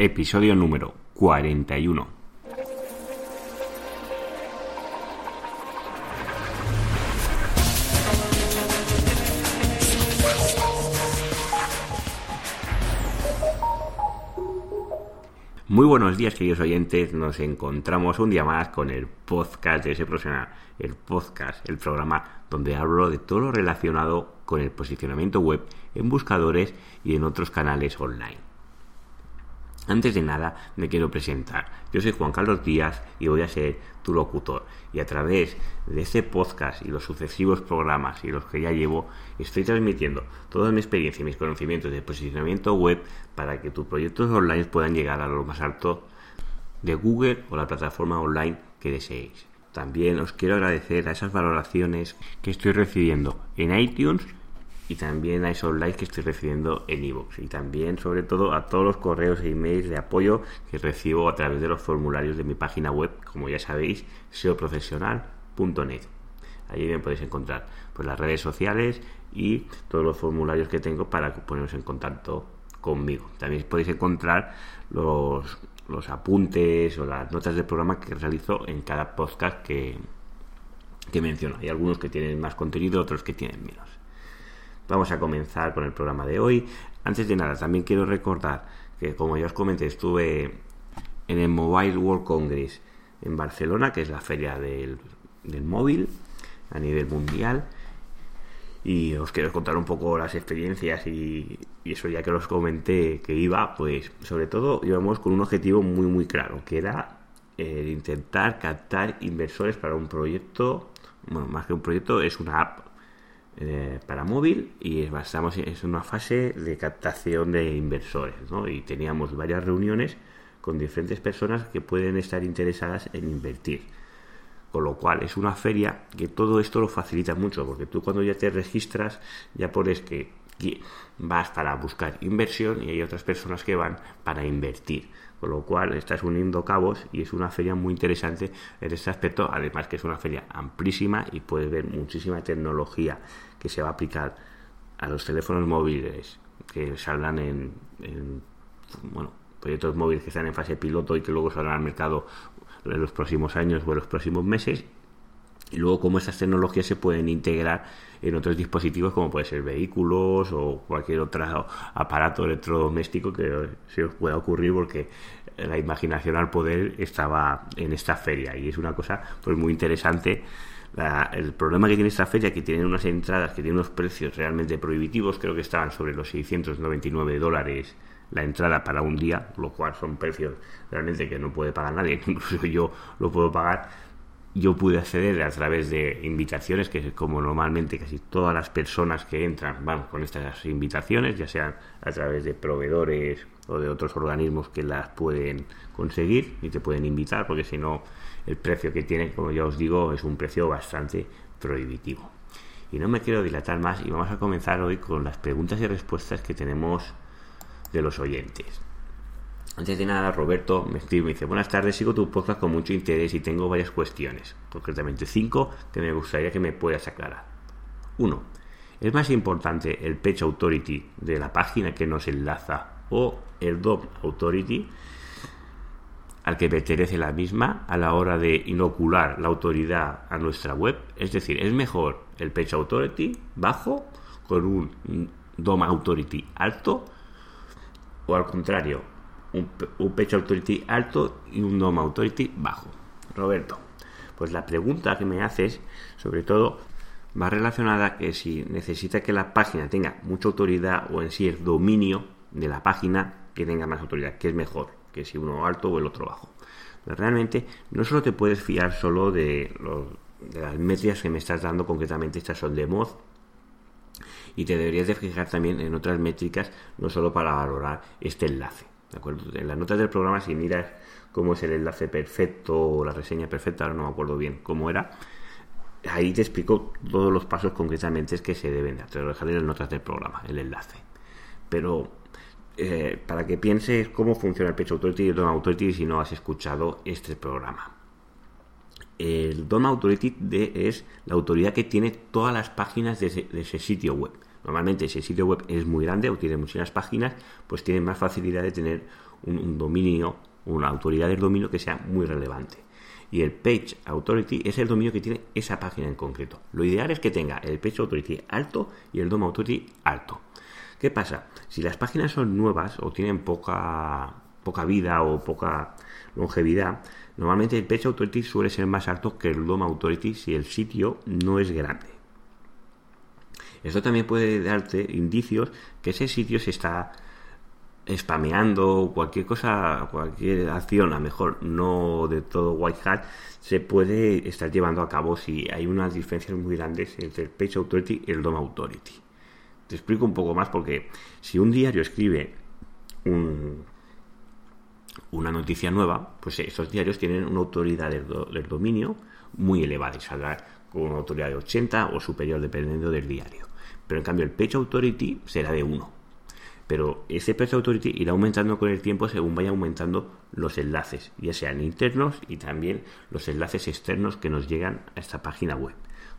episodio número 41. Muy buenos días, queridos oyentes. Nos encontramos un día más con el podcast de ese profesional, el podcast, el programa donde hablo de todo lo relacionado con el posicionamiento web en buscadores y en otros canales online. Antes de nada, me quiero presentar. Yo soy Juan Carlos Díaz y voy a ser tu locutor. Y a través de este podcast y los sucesivos programas y los que ya llevo, estoy transmitiendo toda mi experiencia y mis conocimientos de posicionamiento web para que tus proyectos online puedan llegar a lo más alto de Google o la plataforma online que deseéis. También os quiero agradecer a esas valoraciones que estoy recibiendo en iTunes y también a esos likes que estoy recibiendo en iVoox y también sobre todo a todos los correos e emails de apoyo que recibo a través de los formularios de mi página web, como ya sabéis, seoprofesional.net. Allí me podéis encontrar pues, las redes sociales y todos los formularios que tengo para poneros en contacto conmigo. También podéis encontrar los, los apuntes o las notas del programa que realizo en cada podcast que, que menciono. Hay algunos que tienen más contenido, otros que tienen menos. Vamos a comenzar con el programa de hoy. Antes de nada, también quiero recordar que, como ya os comenté, estuve en el Mobile World Congress en Barcelona, que es la feria del, móvil a nivel mundial. Y os quiero contar un poco las experiencias y, eso ya que os comenté que iba, pues sobre todo íbamos con un objetivo muy muy claro, que era el intentar captar inversores para un proyecto, bueno, más que un proyecto, es una app eh, para móvil y estamos en una fase de captación de inversores ¿no? y teníamos varias reuniones con diferentes personas que pueden estar interesadas en invertir. Con lo cual es una feria que todo esto lo facilita mucho, porque tú cuando ya te registras ya pones que vas para buscar inversión y hay otras personas que van para invertir. Con lo cual estás uniendo cabos y es una feria muy interesante en este aspecto, además que es una feria amplísima y puedes ver muchísima tecnología que se va a aplicar a los teléfonos móviles que saldrán en, bueno, proyectos móviles que están en fase piloto y que luego saldrán al mercado en los próximos años o en los próximos meses y luego cómo esas tecnologías se pueden integrar en otros dispositivos como puede ser vehículos o cualquier otro aparato electrodoméstico que se os pueda ocurrir porque la imaginación al poder estaba en esta feria. Y es una cosa pues muy interesante. El problema que tiene esta feria que tiene unas entradas que tienen unos precios realmente prohibitivos creo que estaban sobre los 699 dólares la entrada para un día lo cual son precios realmente que no puede pagar nadie incluso yo lo puedo pagar yo pude acceder a través de invitaciones, que es como normalmente casi todas las personas que entran van con estas invitaciones, ya sean a través de proveedores o de otros organismos que las pueden conseguir y te pueden invitar, porque si no, el precio que tienen, como ya os digo, es un precio bastante prohibitivo. Y no me quiero dilatar más y vamos a comenzar hoy con las preguntas y respuestas que tenemos de los oyentes. Antes de nada, Roberto me escribe y dice, buenas tardes, sigo tu podcast con mucho interés y tengo varias cuestiones, concretamente cinco, que me gustaría que me puedas aclarar. Uno, ¿Es más importante el Page Authority de la página que nos enlaza o el DOM Authority al que pertenece la misma a la hora de inocular la autoridad a nuestra web? Es decir, ¿es mejor el Page Authority bajo con un DOM Authority alto o al contrario, un, un Authority alto y un DOM Authority bajo. Roberto, pues la pregunta que me haces, sobre todo, va relacionada que si necesita que la página tenga mucha autoridad o en sí el dominio de la página que tenga más autoridad, que es mejor, que si uno alto o el otro bajo. Realmente no solo te puedes fiar solo de, de las métricas que me estás dando, concretamente estas son de mod, y te deberías de fijar también en otras métricas, no solo para valorar este enlace. En las notas del programa, si miras cómo es el enlace perfecto o la reseña perfecta, ahora no me acuerdo bien cómo era, ahí te explico todos los pasos concretamente que se deben de hacer. Te lo dejaré en las notas del programa, el enlace. Pero eh, para que pienses cómo funciona el Page Authority y el DOM Authority si no has escuchado este programa. El DOM Authority es la autoridad que tiene todas las páginas de ese sitio web. Normalmente si el sitio web es muy grande o tiene muchas páginas, pues tiene más facilidad de tener un, dominio, una autoridad del dominio que sea muy relevante. Y el Page Authority es el dominio que tiene esa página en concreto. Lo ideal es que tenga el Page Authority alto y el DOM Authority alto. ¿Qué pasa? Si las páginas son nuevas o tienen poca, poca vida o poca longevidad, normalmente el Page Authority suele ser más alto que el DOM Authority si el sitio no es grande. Esto también puede darte indicios que ese sitio se está spameando cualquier cosa, cualquier acción, a lo mejor no de todo white hat, se puede estar llevando a cabo si hay unas diferencias muy grandes entre el Page Authority y el DOM Authority. Te explico un poco más porque si un diario escribe una noticia nueva, pues esos diarios tienen una autoridad del, dominio muy elevada y saldrá con una autoridad de 80 o superior dependiendo del diario. Pero en cambio el Page Authority será de 1. Pero ese Page Authority irá aumentando con el tiempo según vaya aumentando los enlaces, ya sean internos y también los enlaces externos que nos llegan a esta página web.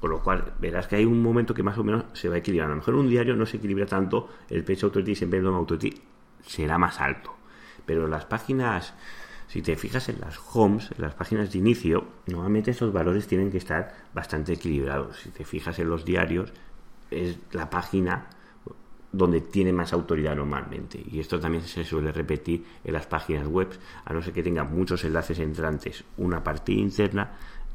Con lo cual verás que hay un momento que más o menos se va equilibrando. A lo mejor un diario no se equilibra tanto, el Page Authority siempre el Authority será más alto. Pero las páginas, si te fijas en las homes, en las páginas de inicio, normalmente esos valores tienen que estar bastante equilibrados. Si te fijas en los diarios, es la página donde tiene más autoridad normalmente. Y esto también se suele repetir en las páginas web, a no ser que tenga muchos enlaces entrantes, una partida interna,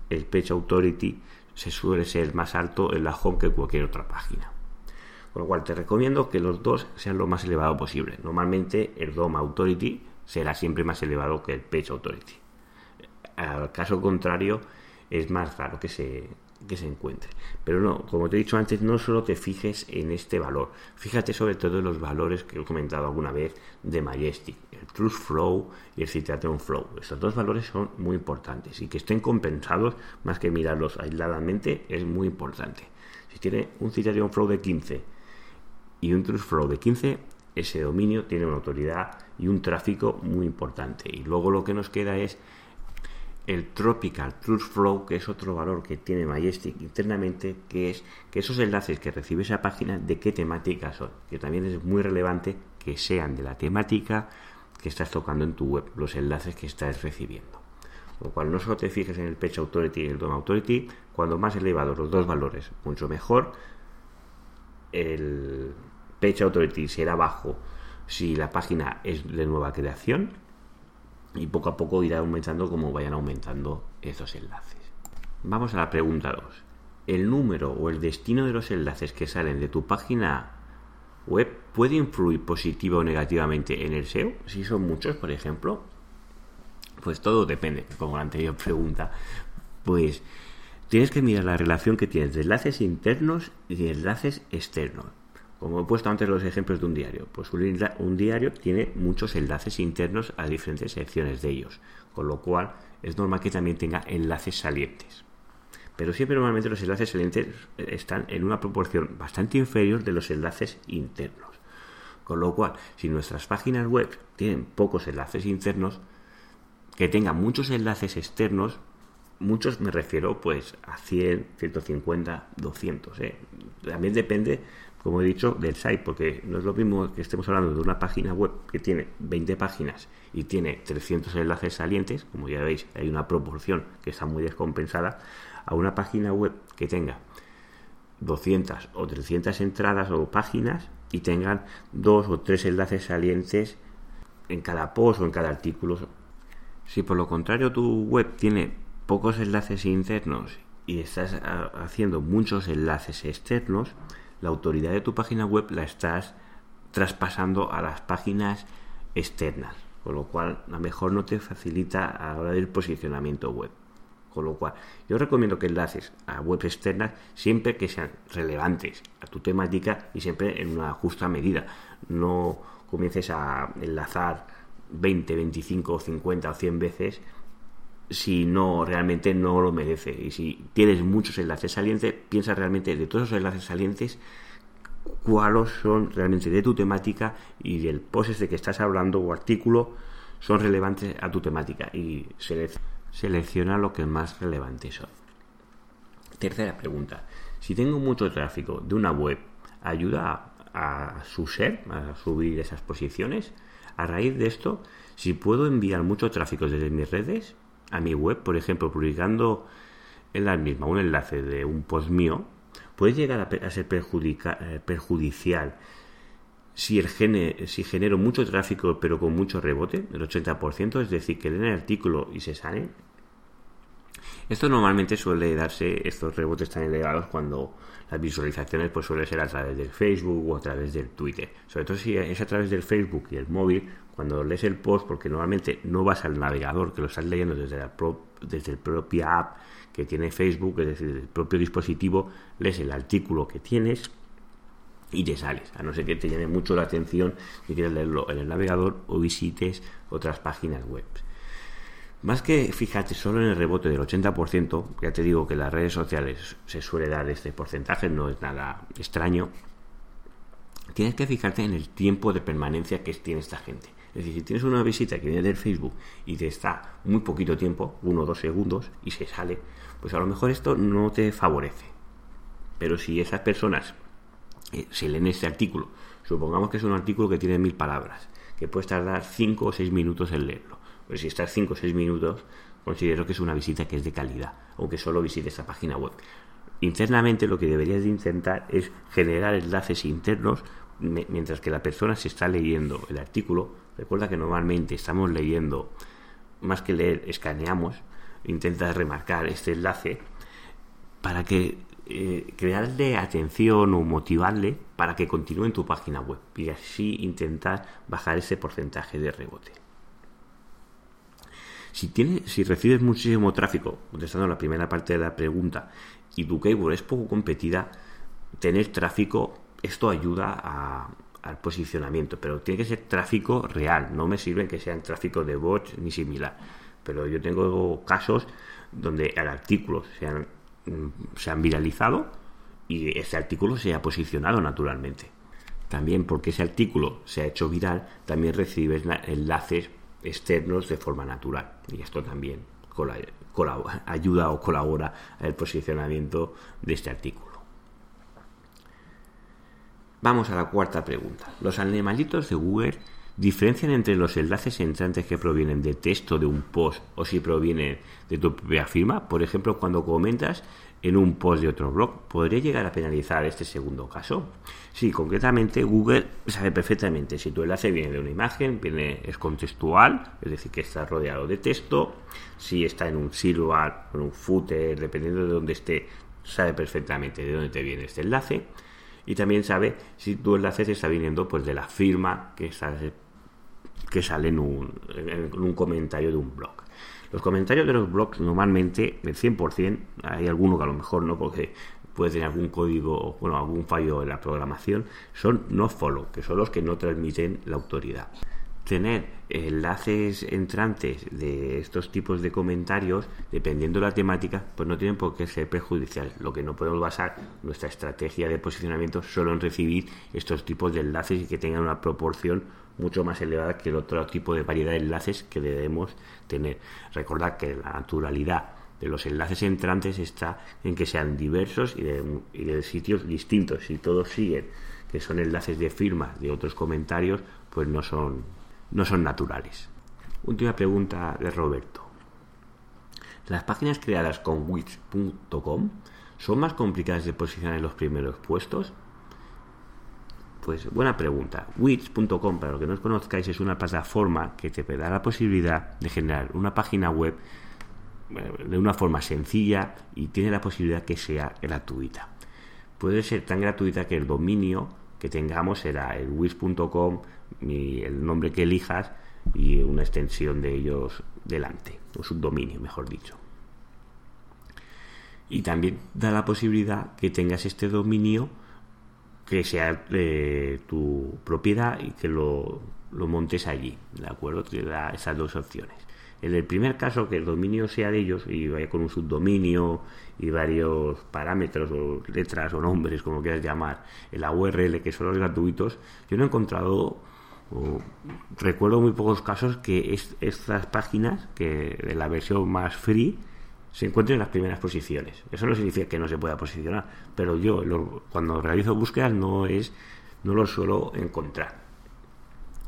el Page Authority se suele ser más alto en la home que cualquier otra página. Con lo cual te recomiendo que los dos sean lo más elevado posible. Normalmente el DOM Authority será siempre más elevado que el Page Authority. Al caso contrario, es más raro que se, que se encuentre. Pero no, como te he dicho antes, no solo te fijes en este valor, fíjate sobre todo en los valores que he comentado alguna vez de Majestic, el Truth Flow y el Citation Flow. Estos dos valores son muy importantes y que estén compensados más que mirarlos aisladamente es muy importante. Si tiene un Citation Flow de 15 y un Truth Flow de 15, ese dominio tiene una autoridad y un tráfico muy importante. Y luego lo que nos queda es el Tropical Truth Flow, que es otro valor que tiene Majestic internamente, que es que esos enlaces que recibe esa página, de qué temática son. Que también es muy relevante que sean de la temática que estás tocando en tu web, los enlaces que estás recibiendo. Con lo cual, no solo te fijes en el Page Authority y el DOM Authority, cuando más elevados los dos valores, mucho mejor. El Page Authority será bajo si la página es de nueva creación y poco a poco irá aumentando como vayan aumentando esos enlaces. Vamos a la pregunta 2. ¿El número o el destino de los enlaces que salen de tu página web puede influir positiva o negativamente en el SEO? Si son muchos, por ejemplo. Pues todo depende, como la anterior pregunta. Pues tienes que mirar la relación que tienes de enlaces internos y de enlaces externos. Como he puesto antes los ejemplos de un diario, pues un, diario tiene muchos enlaces internos a diferentes secciones de ellos, con lo cual es normal que también tenga enlaces salientes. Pero siempre normalmente los enlaces salientes están en una proporción bastante inferior de los enlaces internos. Con lo cual, si nuestras páginas web tienen pocos enlaces internos, que tengan muchos enlaces externos, muchos me refiero pues a 100, 150, 200. También depende como he dicho, del site, porque no es lo mismo que estemos hablando de una página web que tiene 20 páginas y tiene 300 enlaces salientes, como ya veis, hay una proporción que está muy descompensada, a una página web que tenga 200 o 300 entradas o páginas y tengan dos o tres enlaces salientes en cada post o en cada artículo. Si por lo contrario tu web tiene pocos enlaces internos y estás haciendo muchos enlaces externos, la autoridad de tu página web la estás traspasando a las páginas externas, con lo cual a lo mejor no te facilita a la hora del posicionamiento web. Con lo cual, yo recomiendo que enlaces a webs externas siempre que sean relevantes a tu temática y siempre en una justa medida. No comiences a enlazar 20, 25, 50 o 100 veces si no realmente no lo merece. Y si tienes muchos enlaces salientes, piensa realmente de todos esos enlaces salientes cuáles son realmente de tu temática y del post de que estás hablando o artículo son relevantes a tu temática y selecciona lo que más relevante son. Tercera pregunta. Si tengo mucho tráfico de una web, ¿ayuda a, a su ser, a subir esas posiciones? A raíz de esto, si puedo enviar mucho tráfico desde mis redes a mi web, por ejemplo, publicando en la misma un enlace de un post mío, puede llegar a, ser eh, perjudicial si, el si genero mucho tráfico pero con mucho rebote, el 80%, es decir, que leen el artículo y se salen. Esto normalmente suele darse, estos rebotes tan elevados cuando las visualizaciones pues suele ser a través del Facebook o a través del Twitter. Sobre todo si es a través del Facebook y el móvil, cuando lees el post, porque normalmente no vas al navegador, que lo estás leyendo desde la, desde el propia app que tiene Facebook, es decir, el propio dispositivo, lees el artículo que tienes y te sales, a no ser que te llame mucho la atención y quieras leerlo en el navegador o visites otras páginas web. Más que fíjate solo en el rebote del 80%, ya te digo que las redes sociales se suele dar este porcentaje, no es nada extraño, tienes que fijarte en el tiempo de permanencia que tiene esta gente. Es decir, si tienes una visita que viene del Facebook y te está muy poquito tiempo, uno o dos segundos, y se sale, pues a lo mejor esto no te favorece. Pero si esas personas eh, se leen este artículo, supongamos que es un artículo que tiene mil palabras, que puedes tardar cinco o seis minutos en leerlo pues si estás 5 o 6 minutos, considero que es una visita que es de calidad, aunque solo visites esa página web. Internamente lo que deberías de intentar es generar enlaces internos mientras que la persona se está leyendo el artículo. Recuerda que normalmente estamos leyendo, más que leer, escaneamos, intenta remarcar este enlace para que eh, crearle atención o motivarle para que continúe en tu página web y así intentar bajar ese porcentaje de rebote. Si, tiene, si recibes muchísimo tráfico, contestando la primera parte de la pregunta, y tu keyword es poco competida, tener tráfico, esto ayuda al posicionamiento, pero tiene que ser tráfico real, no me sirve que sea tráfico de bots ni similar. Pero yo tengo casos donde el artículo se han, se han viralizado y ese artículo se ha posicionado naturalmente. También porque ese artículo se ha hecho viral, también recibes enlaces externos de forma natural. Y esto también ayuda o colabora al posicionamiento de este artículo. Vamos a la cuarta pregunta. Los animalitos de Google diferencian entre los enlaces entrantes que provienen de texto de un post o si provienen de tu propia firma. Por ejemplo, cuando comentas en un post de otro blog. ¿Podría llegar a penalizar este segundo caso? Sí, concretamente Google sabe perfectamente si tu enlace viene de una imagen, viene, es contextual, es decir, que está rodeado de texto, si está en un sidebar, en un footer, dependiendo de dónde esté, sabe perfectamente de dónde te viene este enlace y también sabe si tu enlace te está viniendo pues de la firma que sale, que sale en un comentario de un blog. Los comentarios de los blogs normalmente, el 100%, hay alguno que a lo mejor no, porque puede tener algún código, bueno, algún fallo en la programación, son no follow, que son los que no transmiten la autoridad. Tener enlaces entrantes de estos tipos de comentarios, dependiendo de la temática, pues no tienen por qué ser perjudicial. Lo que no podemos basar nuestra estrategia de posicionamiento solo en recibir estos tipos de enlaces y que tengan una proporción mucho más elevada que el otro tipo de variedad de enlaces que debemos tener. Recordad que la naturalidad de los enlaces entrantes está en que sean diversos y de, sitios distintos. Si todos siguen que son enlaces de firma de otros comentarios, pues no son, no son naturales. Última pregunta de Roberto. ¿Las páginas creadas con wix.com son más complicadas de posicionar en los primeros puestos? Pues buena pregunta. Wix.com, para los que no os conozcáis, es una plataforma que te da la posibilidad de generar una página web de una forma sencilla y tiene la posibilidad que sea gratuita. Puede ser tan gratuita que el dominio que tengamos será el wix.com, el nombre que elijas y una extensión de ellos delante, o subdominio, mejor dicho. Y también da la posibilidad que tengas este dominio que sea de tu propiedad y que lo, montes allí, ¿de acuerdo? Te da esas dos opciones. En el primer caso, que el dominio sea de ellos y vaya con un subdominio y varios parámetros o letras o nombres, como quieras llamar, en la URL, que son los gratuitos, yo no he encontrado, recuerdo muy pocos casos que estas páginas, que de la versión más free, se encuentren en las primeras posiciones. Eso no significa que no se pueda posicionar, pero yo cuando realizo búsquedas no es no lo suelo encontrar.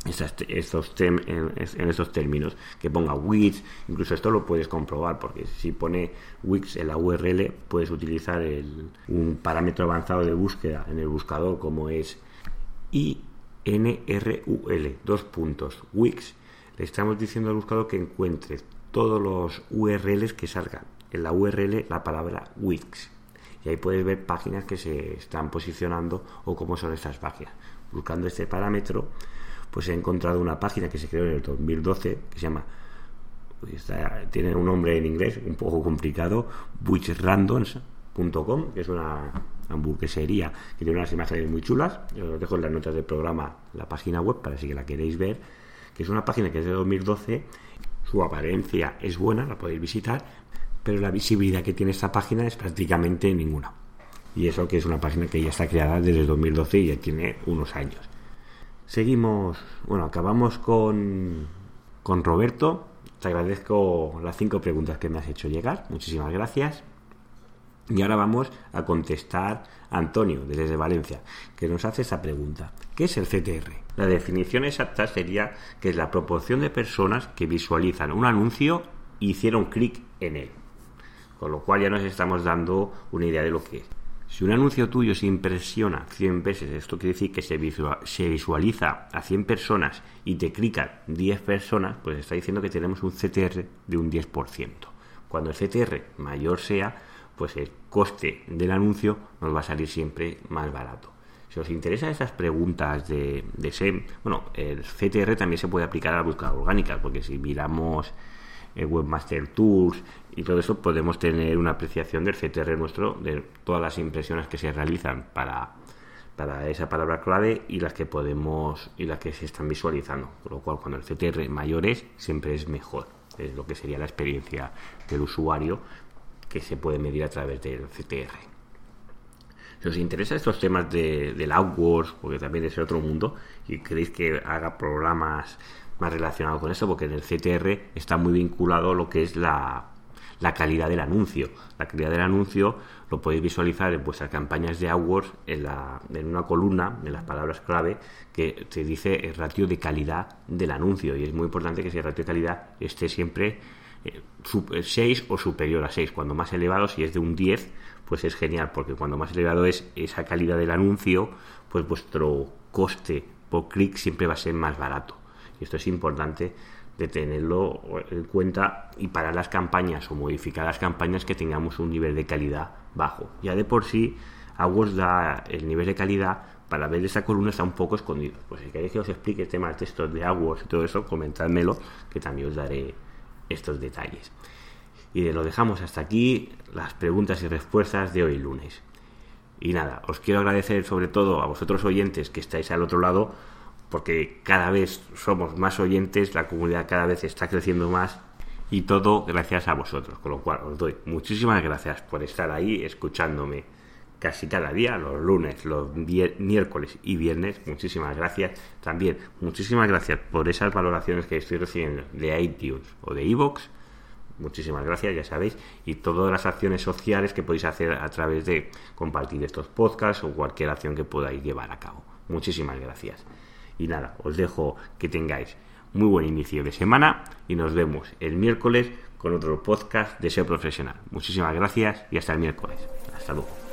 estos en, estos términos, que ponga Wix, incluso esto lo puedes comprobar, porque si pone Wix en la URL, puedes utilizar un parámetro avanzado de búsqueda en el buscador como es INRUL, dos puntos, Wix. Le estamos diciendo al buscador que encuentre todos los URLs que salgan en la URL la palabra Wix. Y ahí puedes ver páginas que se están posicionando o cómo son estas páginas. Buscando este parámetro, pues he encontrado una página que se creó en el 2012 que se llama pues tiene un nombre en inglés un poco complicado witchrandoms.com que es una hamburguesería que tiene unas imágenes muy chulas os dejo en las notas del programa la página web para si que la queréis ver que es una página que es de 2012 su apariencia es buena la podéis visitar pero la visibilidad que tiene esta página es prácticamente ninguna y eso que es una página que ya está creada desde 2012 y ya tiene unos años Seguimos, bueno, acabamos con, con Roberto. Te agradezco las cinco preguntas que me has hecho llegar. Muchísimas gracias. Y ahora vamos a contestar a Antonio, desde Valencia, que nos hace esa pregunta. ¿Qué es el CTR? La definición exacta sería que es la proporción de personas que visualizan un anuncio y hicieron clic en él. Con lo cual ya nos estamos dando una idea de lo que es. Si un anuncio tuyo se impresiona 100 veces, esto quiere decir que se, visualiza a 100 personas y te clican 10 personas, pues está diciendo que tenemos un CTR de un 10%. Cuando el CTR mayor sea, pues el coste del anuncio nos va a salir siempre más barato. Si os interesan esas preguntas de, de SEM, bueno, el CTR también se puede aplicar a la búsqueda orgánica, porque si miramos Webmaster Tools y todo eso, podemos tener una apreciación del CTR nuestro, de todas las impresiones que se realizan para, para esa palabra clave y las que podemos y las que se están visualizando. Con lo cual, cuando el CTR mayor es, siempre es mejor. Es lo que sería la experiencia del usuario que se puede medir a través del CTR. Si os interesan estos temas de, del AdWords, porque también es otro mundo, y queréis que haga programas más relacionado con eso, porque en el CTR está muy vinculado lo que es la, la calidad del anuncio. La calidad del anuncio lo podéis visualizar en vuestras campañas de AdWords en, la, en una columna, en las palabras clave, que te dice el ratio de calidad del anuncio. Y es muy importante que ese ratio de calidad esté siempre 6 eh, o superior a 6. Cuando más elevado, si es de un 10, pues es genial, porque cuando más elevado es esa calidad del anuncio, pues vuestro coste por clic siempre va a ser más barato. Y esto es importante de tenerlo en cuenta y para las campañas o modificar las campañas que tengamos un nivel de calidad bajo. Ya de por sí, AdWords da el nivel de calidad para ver esa columna está un poco escondido. Pues si queréis que os explique temas de textos de AdWords y todo eso, comentádmelo, que también os daré estos detalles. Y lo dejamos hasta aquí las preguntas y respuestas de hoy lunes. Y nada, os quiero agradecer sobre todo a vosotros oyentes que estáis al otro lado porque cada vez somos más oyentes, la comunidad cada vez está creciendo más y todo gracias a vosotros. Con lo cual os doy muchísimas gracias por estar ahí escuchándome casi cada día, los lunes, los miércoles y viernes. Muchísimas gracias. También muchísimas gracias por esas valoraciones que estoy recibiendo de iTunes o de iVoox. Muchísimas gracias, ya sabéis. Y todas las acciones sociales que podéis hacer a través de compartir estos podcasts o cualquier acción que podáis llevar a cabo. Muchísimas gracias. Y nada, os dejo que tengáis muy buen inicio de semana y nos vemos el miércoles con otro podcast de SEO profesional. Muchísimas gracias y hasta el miércoles. Hasta luego.